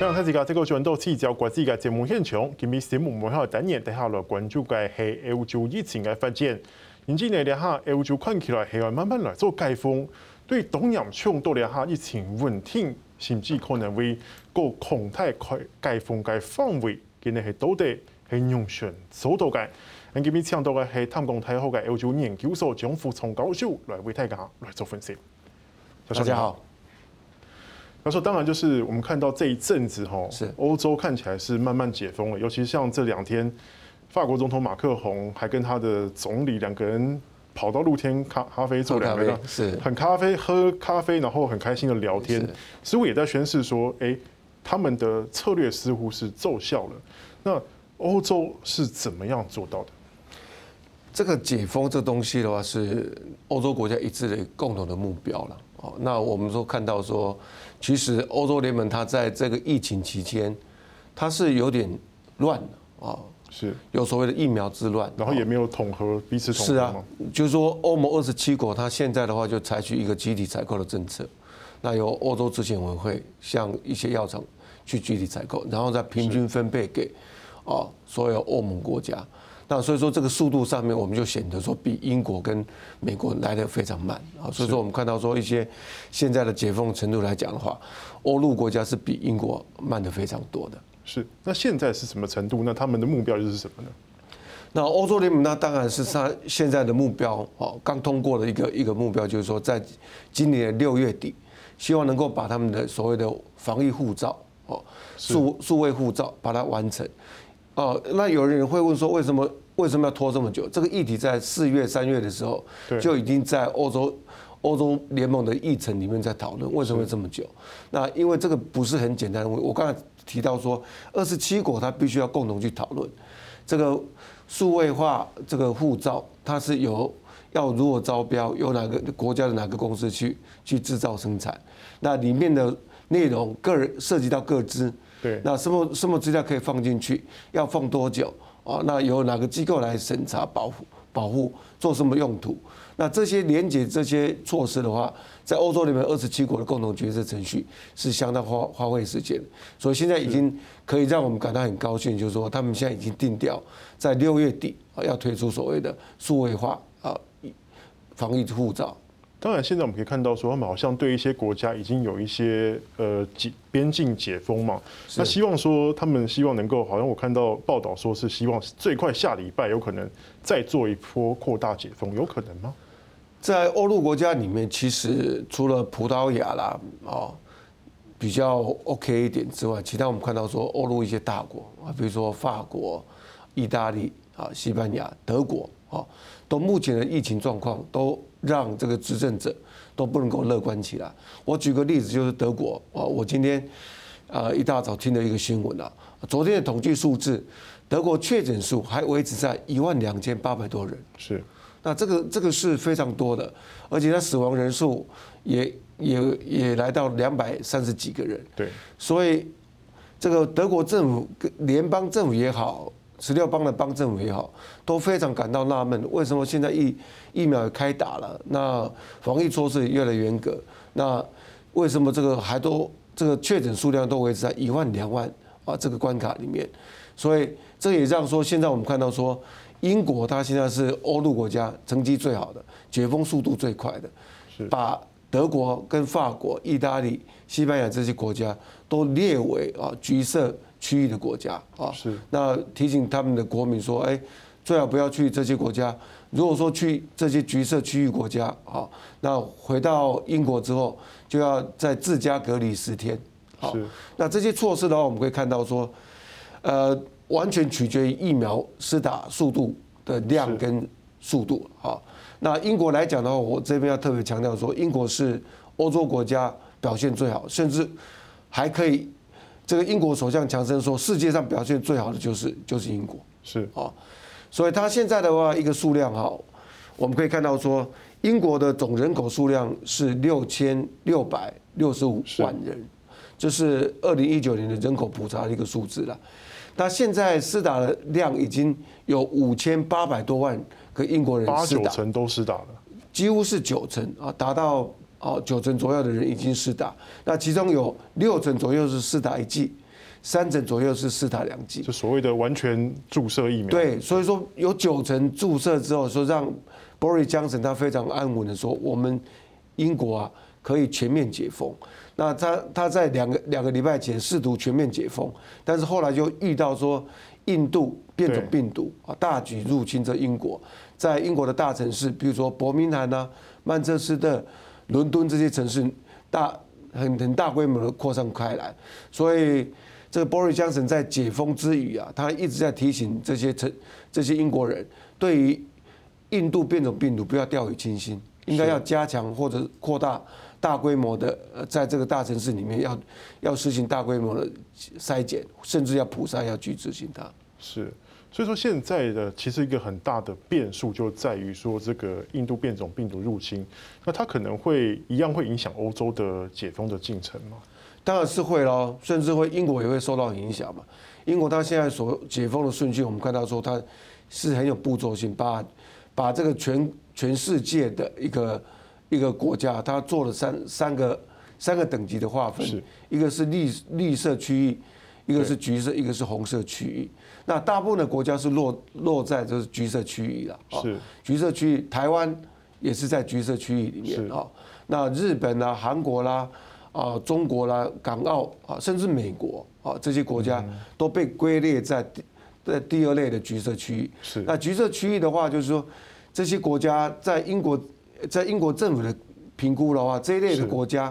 非常感谢这个转到聚焦国际嘅节目现场，今日节目每下等年底下来关注嘅系欧洲疫情嘅发展。近几年嚟下，欧洲看起来系要慢慢来做解封，对东南亚冲到嚟下疫情稳定，甚至可能会个动态开解封嘅范围，今日系到底系用选做到嘅。咁今日请到嘅系淡江大学嘅欧洲研究所张富聪教授来为大家来做分析。大家好。他说：“当然，就是我们看到这一阵子，哈，是欧洲看起来是慢慢解封了。尤其像这两天，法国总统马克宏还跟他的总理两个人跑到露天咖咖啡坐两个人，是很咖啡喝咖啡，然后很开心的聊天，似乎也在宣示说，哎，他们的策略似乎是奏效了。那欧洲是怎么样做到的？这个解封这东西的话，是欧洲国家一致的共同的目标了。哦，那我们说看到说。”其实欧洲联盟它在这个疫情期间，它是有点乱的啊，是有所谓的疫苗之乱，然后也没有统合彼此统合。是啊，就是说欧盟二十七国，它现在的话就采取一个集体采购的政策，那由欧洲执行委员会向一些药厂去集体采购，然后再平均分配给啊所有欧盟国家。那所以说这个速度上面，我们就显得说比英国跟美国来的非常慢啊。所以说我们看到说一些现在的解封程度来讲的话，欧陆国家是比英国慢的非常多的。是，那现在是什么程度？那他们的目标又是什么呢？那欧洲联盟那当然是他现在的目标哦，刚通过的一个一个目标就是说，在今年六月底，希望能够把他们的所谓的防疫护照哦，数数位护照把它完成。哦，那有人会问说，为什么为什么要拖这么久？这个议题在四月、三月的时候就已经在欧洲欧洲联盟的议程里面在讨论，为什么会这么久？那因为这个不是很简单的问题。我刚才提到说，二十七国它必须要共同去讨论这个数位化这个护照，它是由要如何招标，由哪个国家的哪个公司去去制造生产，那里面的内容个人涉及到各资。对，那什么什么资料可以放进去？要放多久？啊，那由哪个机构来审查、保护、保护，做什么用途？那这些连接这些措施的话，在欧洲里面二十七国的共同决策程序是相当花花费时间，所以现在已经可以让我们感到很高兴，就是说他们现在已经定调在六月底啊要推出所谓的数位化啊防疫护照。当然，现在我们可以看到说，他们好像对一些国家已经有一些呃解边境解封嘛。那希望说，他们希望能够，好像我看到报道说是希望最快下礼拜有可能再做一波扩大解封，有可能吗？在欧陆国家里面，其实除了葡萄牙啦哦比较 OK 一点之外，其他我们看到说欧陆一些大国啊，比如说法国、意大利啊、西班牙、德国啊，都目前的疫情状况都。让这个执政者都不能够乐观起来。我举个例子，就是德国啊，我今天啊一大早听到一个新闻啊，昨天的统计数字，德国确诊数还维持在一万两千八百多人。是，那这个这个是非常多的，而且它死亡人数也也也来到两百三十几个人。对，所以这个德国政府、联邦政府也好。十六邦的邦政府也好，都非常感到纳闷，为什么现在疫疫苗也开打了，那防疫措施也越来越严格，那为什么这个还都这个确诊数量都维持在一万两万啊这个关卡里面？所以这也让说，现在我们看到说，英国它现在是欧陆国家成绩最好的，解封速度最快的，把德国跟法国、意大利、西班牙这些国家都列为啊橘色。区域的国家啊，是那提醒他们的国民说，哎，最好不要去这些国家。如果说去这些橘色区域国家啊，那回到英国之后就要在自家隔离十天。好，那这些措施的话，我们可以看到说，呃，完全取决于疫苗施打速度的量跟速度。好，那英国来讲的话，我这边要特别强调说，英国是欧洲国家表现最好，甚至还可以。这个英国首相强生说，世界上表现最好的就是就是英国，是啊，所以他现在的话一个数量哈，我们可以看到说，英国的总人口数量是六千六百六十五万人，这是二零一九年的人口普查的一个数字了。那现在施打的量已经有五千八百多万个英国人八九成都施打了，几乎是九成啊，达到。哦，九成左右的人已经施打，那其中有六成左右是施打一剂，三成左右是施打两剂，就所谓的完全注射疫苗。对，所以说有九成注射之后，说让 Boris Johnson 他非常安稳的说，我们英国啊可以全面解封。那他他在两个两个礼拜前试图全面解封，但是后来就遇到说印度变种病毒啊大举入侵这英国，在英国的大城市，比如说伯明翰啊、曼彻斯特、伦敦这些城市大很很大规模的扩散开来，所以这个 Boris Johnson 在解封之余啊，他一直在提醒这些城这些英国人，对于印度变种病毒不要掉以轻心，应该要加强或者扩大。大规模的呃，在这个大城市里面要要实行大规模的筛检，甚至要普筛，要去执行它。是，所以说现在的其实一个很大的变数就在于说，这个印度变种病毒入侵，那它可能会一样会影响欧洲的解封的进程吗？当然是会喽，甚至会英国也会受到影响嘛。英国它现在所解封的顺序，我们看到说它是很有步骤性，把把这个全全世界的一个。一个国家，它做了三三个三个等级的划分，一个是绿绿色区域，一个是橘色，一个是红色区域。那大部分的国家是落落在就是橘色区域了。是橘色区域，台湾也是在橘色区域里面啊。那日本啊、韩国啦、啊中国啦、港澳啊，甚至美国啊这些国家都被归列在在第二类的橘色区域。是那橘色区域的话，就是说这些国家在英国。在英国政府的评估的话，这一类的国家，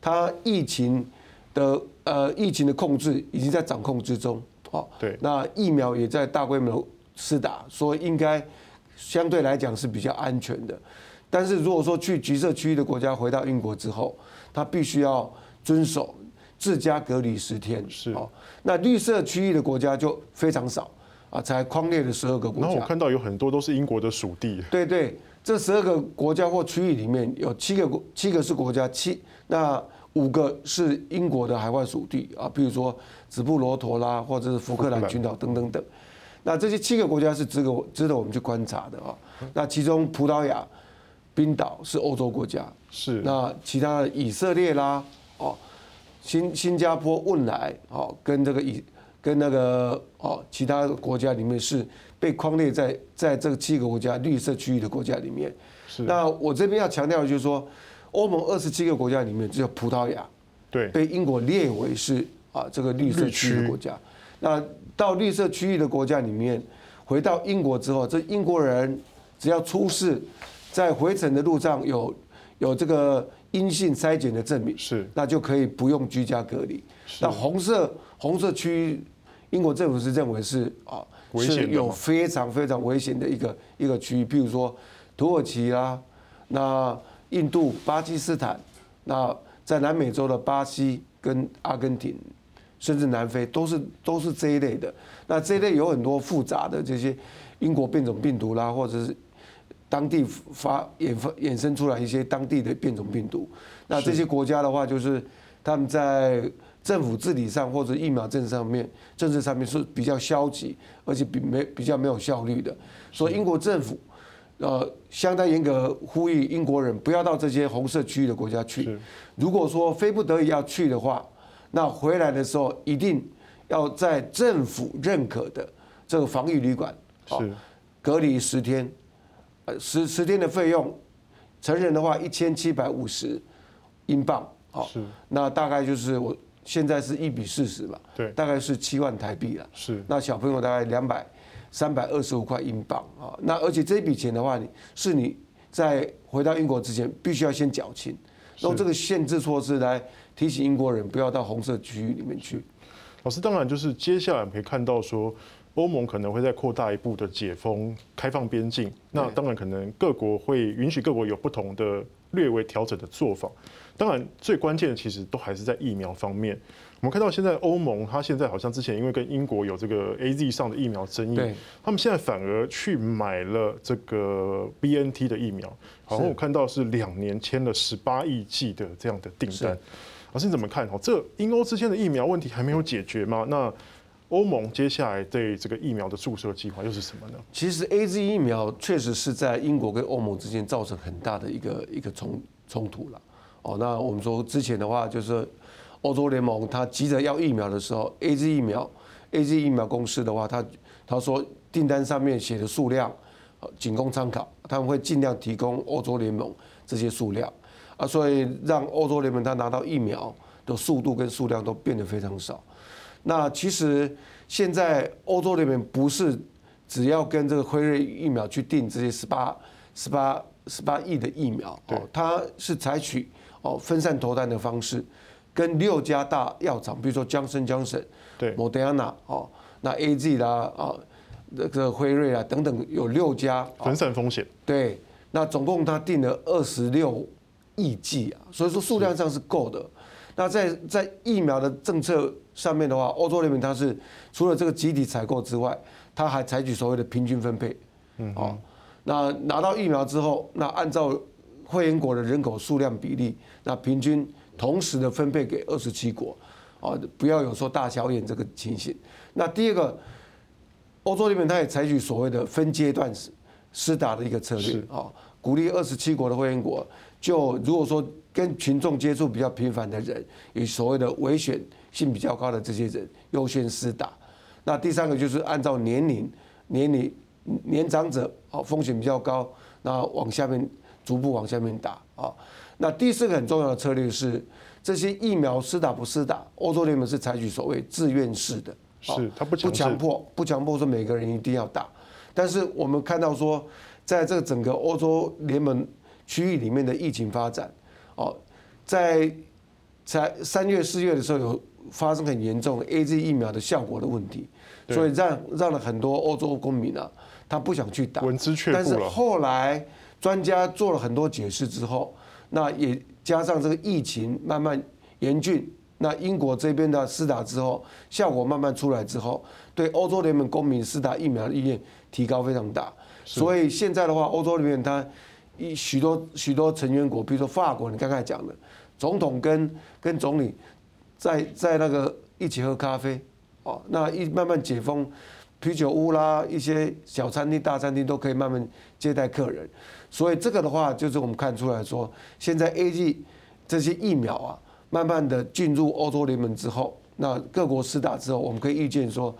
它疫情的呃疫情的控制已经在掌控之中，好，对，那疫苗也在大规模施打，所以应该相对来讲是比较安全的。但是如果说去橘色区域的国家回到英国之后，他必须要遵守自家隔离十天，是，哦那绿色区域的国家就非常少啊，才框列了十二个国家。然后我看到有很多都是英国的属地，对对。这十二个国家或区域里面有七个国，七个是国家，七那五个是英国的海外属地啊，比如说直布罗陀啦，或者是福克兰群岛等等等。那这些七个国家是值得值得我们去观察的啊。那其中葡萄牙、冰岛是欧洲国家，是那其他的以色列啦，哦，新新加坡、汶莱哦，跟这个以跟那个哦其他国家里面是。被框列在在这个七个国家绿色区域的国家里面，是。那我这边要强调的就是说，欧盟二十七个国家里面只有葡萄牙，对，被英国列为是啊这个绿色区域的国家。那到绿色区域的国家里面，回到英国之后，这英国人只要出示在回程的路上有有这个阴性筛检的证明，是，那就可以不用居家隔离。那红色红色区域，英国政府是认为是啊。是有非常非常危险的一个一个区域，譬如说土耳其啦，那印度、巴基斯坦，那在南美洲的巴西跟阿根廷，甚至南非都是都是这一类的。那这一类有很多复杂的这些英国变种病毒啦，或者是当地发衍发衍生出来一些当地的变种病毒。那这些国家的话，就是他们在。政府治理上或者疫苗政策上面，政策上面是比较消极，而且比没比较没有效率的。所以英国政府，呃，相当严格呼吁英国人不要到这些红色区域的国家去。如果说非不得已要去的话，那回来的时候一定要在政府认可的这个防疫旅馆，是隔离十天，呃，十十天的费用，成人的话一千七百五十英镑，好，那大概就是我。现在是一比四十吧，对，大概是七万台币了。是，那小朋友大概两百三百二十五块英镑啊。那而且这笔钱的话，你是你在回到英国之前必须要先缴清，用这个限制措施来提醒英国人不要到红色区域里面去。老师，当然就是接下来我们可以看到说，欧盟可能会再扩大一步的解封、开放边境。那当然可能各国会允许各国有不同的略微调整的做法。当然，最关键的其实都还是在疫苗方面。我们看到现在欧盟，它现在好像之前因为跟英国有这个 AZ 上的疫苗争议，他们现在反而去买了这个 BNT 的疫苗。好像我看到是两年签了十八亿剂的这样的订单。老师你怎么看？哦，这英欧之间的疫苗问题还没有解决吗？那欧盟接下来对这个疫苗的注射计划又是什么呢？其实 AZ 疫苗确实是在英国跟欧盟之间造成很大的一个一个冲冲突了。哦，那我们说之前的话，就是欧洲联盟他急着要疫苗的时候，AZ 疫苗，AZ 疫苗公司的话，他他说订单上面写的数量，仅供参考，他们会尽量提供欧洲联盟这些数量啊，所以让欧洲联盟他拿到疫苗的速度跟数量都变得非常少。那其实现在欧洲联盟不是只要跟这个辉瑞疫苗去订这些十八十八十八亿的疫苗哦，它是采取哦分散投单的方式，跟六家大药厂，比如说江生、江生、对，莫德纳哦，那 A Z 啦啊，那个辉瑞啊等等，有六家分散风险。对，那总共他定了二十六亿剂啊，所以说数量上是够的。那在在疫苗的政策上面的话，欧洲联盟它是除了这个集体采购之外，它还采取所谓的平均分配。嗯，哦，那拿到疫苗之后，那按照会员国的人口数量比例，那平均同时的分配给二十七国，啊，不要有说大小眼这个情形。那第二个，欧洲联盟它也采取所谓的分阶段施施打的一个策略，啊，鼓励二十七国的会员国，就如果说。跟群众接触比较频繁的人，以所谓的危险性比较高的这些人优先施打。那第三个就是按照年龄、年龄年长者啊风险比较高，那往下面逐步往下面打啊。那第四个很重要的策略是，这些疫苗施打不施打，欧洲联盟是采取所谓自愿式的，是它不不强迫，不强迫说每个人一定要打。但是我们看到说，在这个整个欧洲联盟区域里面的疫情发展。哦，在在三月四月的时候有发生很严重的 AZ 疫苗的效果的问题，所以让让了很多欧洲公民啊，他不想去打。但是后来专家做了很多解释之后，那也加上这个疫情慢慢严峻，那英国这边的施打之后，效果慢慢出来之后，对欧洲联盟公民施打疫苗的意愿提高非常大。所以现在的话，欧洲里面它。一许多许多成员国，比如说法国，你刚才讲的，总统跟跟总理在在那个一起喝咖啡，哦，那一慢慢解封，啤酒屋啦，一些小餐厅、大餐厅都可以慢慢接待客人，所以这个的话，就是我们看出来说，现在 A G 这些疫苗啊，慢慢的进入欧洲联盟之后，那各国施打之后，我们可以预见说，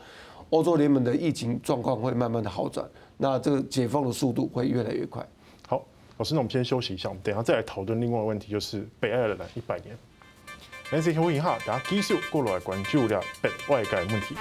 欧洲联盟的疫情状况会慢慢的好转，那这个解封的速度会越来越快。好老师，那我们先休息一下，我们等下再来讨论另外一个问题，就是北爱尔兰一百年。NC 会议哈，大家继续过来关注了北外改问题。